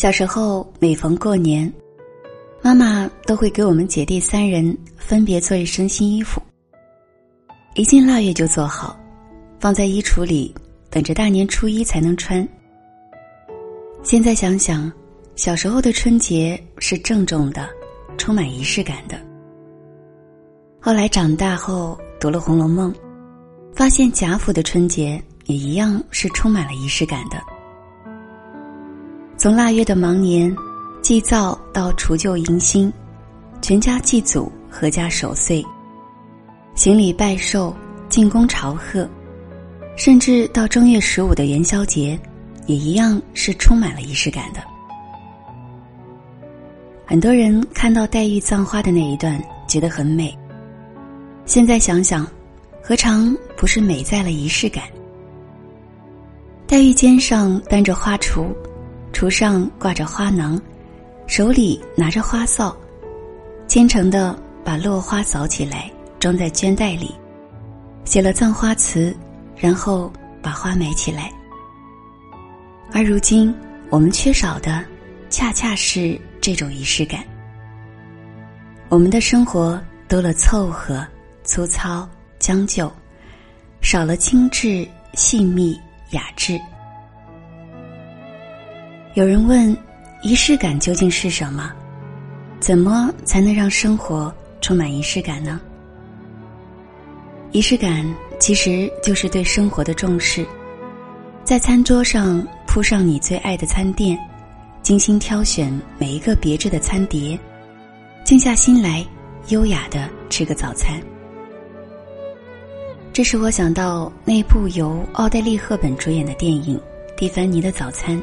小时候，每逢过年，妈妈都会给我们姐弟三人分别做一身新衣服。一进腊月就做好，放在衣橱里，等着大年初一才能穿。现在想想，小时候的春节是郑重的，充满仪式感的。后来长大后读了《红楼梦》，发现贾府的春节也一样是充满了仪式感的。从腊月的忙年，祭灶到除旧迎新，全家祭祖，阖家守岁，行礼拜寿，进宫朝贺，甚至到正月十五的元宵节，也一样是充满了仪式感的。很多人看到黛玉葬花的那一段，觉得很美。现在想想，何尝不是美在了仪式感？黛玉肩上担着花锄。橱上挂着花囊，手里拿着花扫，虔诚的把落花扫起来，装在绢袋里，写了葬花词，然后把花埋起来。而如今，我们缺少的，恰恰是这种仪式感。我们的生活多了凑合、粗糙、将就，少了精致、细密、雅致。有人问：仪式感究竟是什么？怎么才能让生活充满仪式感呢？仪式感其实就是对生活的重视，在餐桌上铺上你最爱的餐垫，精心挑选每一个别致的餐碟，静下心来，优雅的吃个早餐。这使我想到那部由奥黛丽·赫本主演的电影《蒂凡尼的早餐》。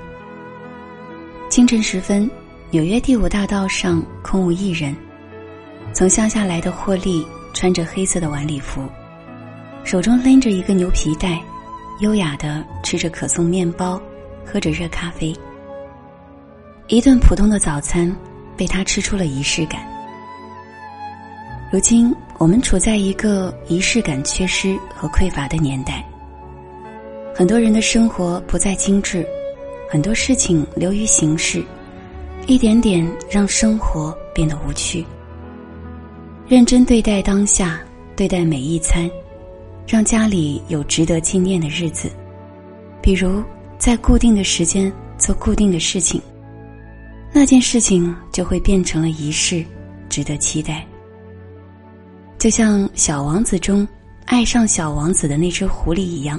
清晨时分，纽约第五大道上空无一人。从乡下来的霍利穿着黑色的晚礼服，手中拎着一个牛皮袋，优雅的吃着可颂面包，喝着热咖啡。一顿普通的早餐，被他吃出了仪式感。如今，我们处在一个仪式感缺失和匮乏的年代，很多人的生活不再精致。很多事情流于形式，一点点让生活变得无趣。认真对待当下，对待每一餐，让家里有值得纪念的日子。比如，在固定的时间做固定的事情，那件事情就会变成了仪式，值得期待。就像《小王子》中爱上小王子的那只狐狸一样，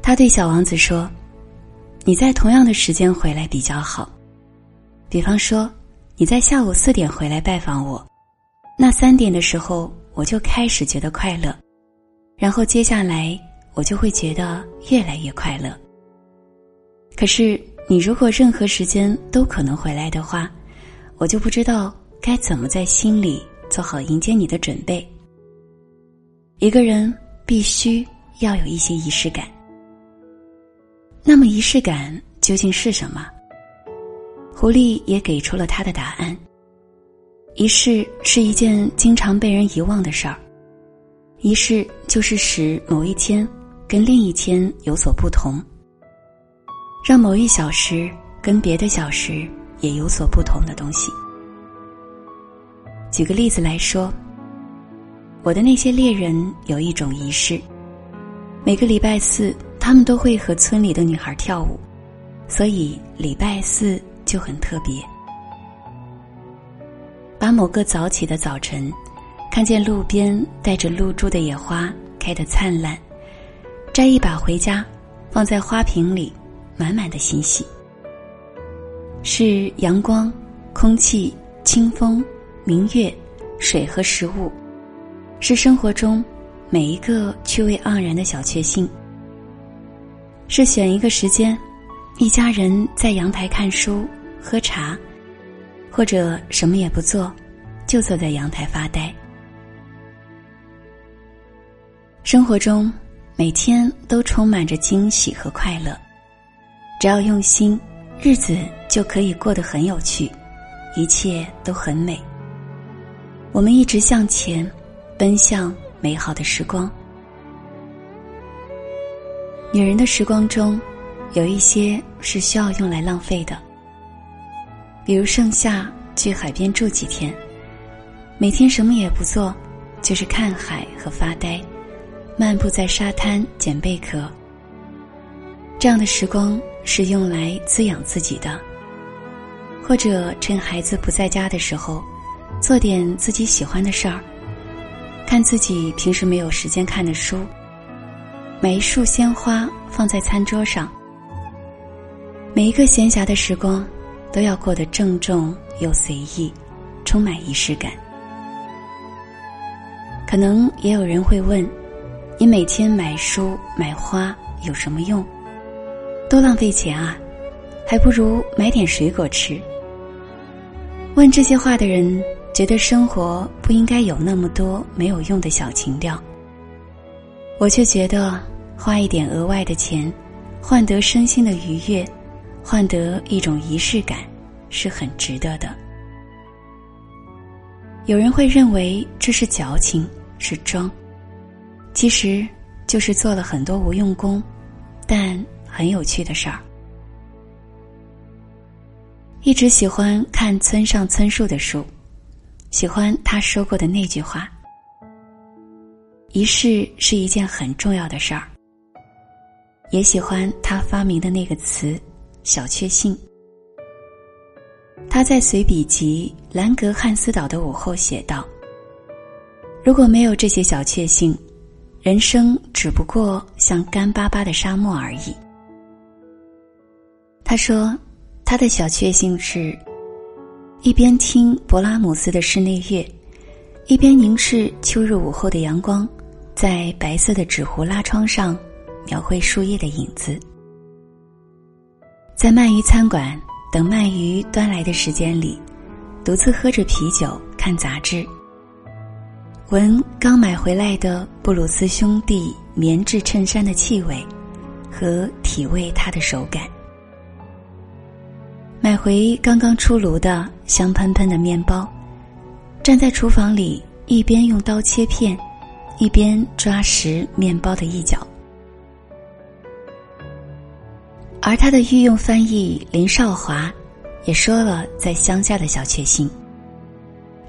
他对小王子说。你在同样的时间回来比较好，比方说，你在下午四点回来拜访我，那三点的时候我就开始觉得快乐，然后接下来我就会觉得越来越快乐。可是你如果任何时间都可能回来的话，我就不知道该怎么在心里做好迎接你的准备。一个人必须要有一些仪式感。那么仪式感究竟是什么？狐狸也给出了他的答案。仪式是一件经常被人遗忘的事儿，仪式就是使某一天跟另一天有所不同，让某一小时跟别的小时也有所不同的东西。举个例子来说，我的那些猎人有一种仪式，每个礼拜四。他们都会和村里的女孩跳舞，所以礼拜四就很特别。把某个早起的早晨，看见路边带着露珠的野花开得灿烂，摘一把回家，放在花瓶里，满满的欣喜。是阳光、空气、清风、明月、水和食物，是生活中每一个趣味盎然的小确幸。是选一个时间，一家人在阳台看书、喝茶，或者什么也不做，就坐在阳台发呆。生活中每天都充满着惊喜和快乐，只要用心，日子就可以过得很有趣，一切都很美。我们一直向前，奔向美好的时光。女人的时光中，有一些是需要用来浪费的，比如盛夏去海边住几天，每天什么也不做，就是看海和发呆，漫步在沙滩捡贝壳。这样的时光是用来滋养自己的，或者趁孩子不在家的时候，做点自己喜欢的事儿，看自己平时没有时间看的书，每一束鲜花放在餐桌上。每一个闲暇的时光，都要过得郑重又随意，充满仪式感。可能也有人会问：你每天买书买花有什么用？多浪费钱啊！还不如买点水果吃。问这些话的人，觉得生活不应该有那么多没有用的小情调。我却觉得，花一点额外的钱，换得身心的愉悦。换得一种仪式感，是很值得的。有人会认为这是矫情，是装，其实就是做了很多无用功，但很有趣的事儿。一直喜欢看村上春树的书，喜欢他说过的那句话：“仪式是一件很重要的事儿。”也喜欢他发明的那个词。小确幸。他在随笔集《兰格汉斯岛的午后》写道：“如果没有这些小确幸，人生只不过像干巴巴的沙漠而已。”他说：“他的小确幸是，一边听勃拉姆斯的室内乐，一边凝视秋日午后的阳光，在白色的纸糊拉窗上描绘树叶的影子。”在鳗鱼餐馆等鳗鱼端来的时间里，独自喝着啤酒看杂志，闻刚买回来的布鲁斯兄弟棉质衬衫的气味，和体味它的手感。买回刚刚出炉的香喷喷的面包，站在厨房里一边用刀切片，一边抓实面包的一角。而他的御用翻译林少华，也说了在乡下的小确幸：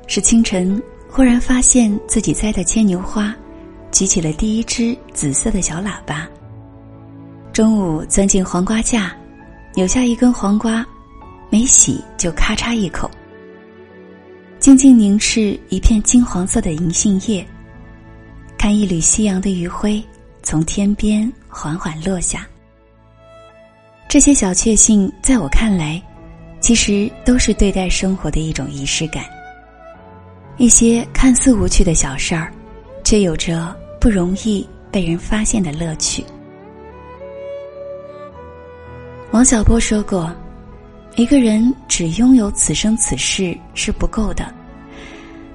是清晨忽然发现自己栽的牵牛花，举起了第一只紫色的小喇叭；中午钻进黄瓜架，扭下一根黄瓜，没洗就咔嚓一口；静静凝视一片金黄色的银杏叶，看一缕夕阳的余晖从天边缓缓落下。这些小确幸，在我看来，其实都是对待生活的一种仪式感。一些看似无趣的小事儿，却有着不容易被人发现的乐趣。王小波说过：“一个人只拥有此生此世是不够的，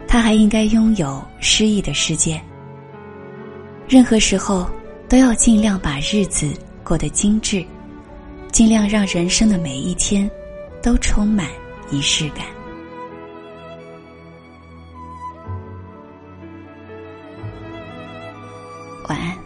他还应该拥有诗意的世界。任何时候，都要尽量把日子过得精致。”尽量让人生的每一天都充满仪式感。晚安。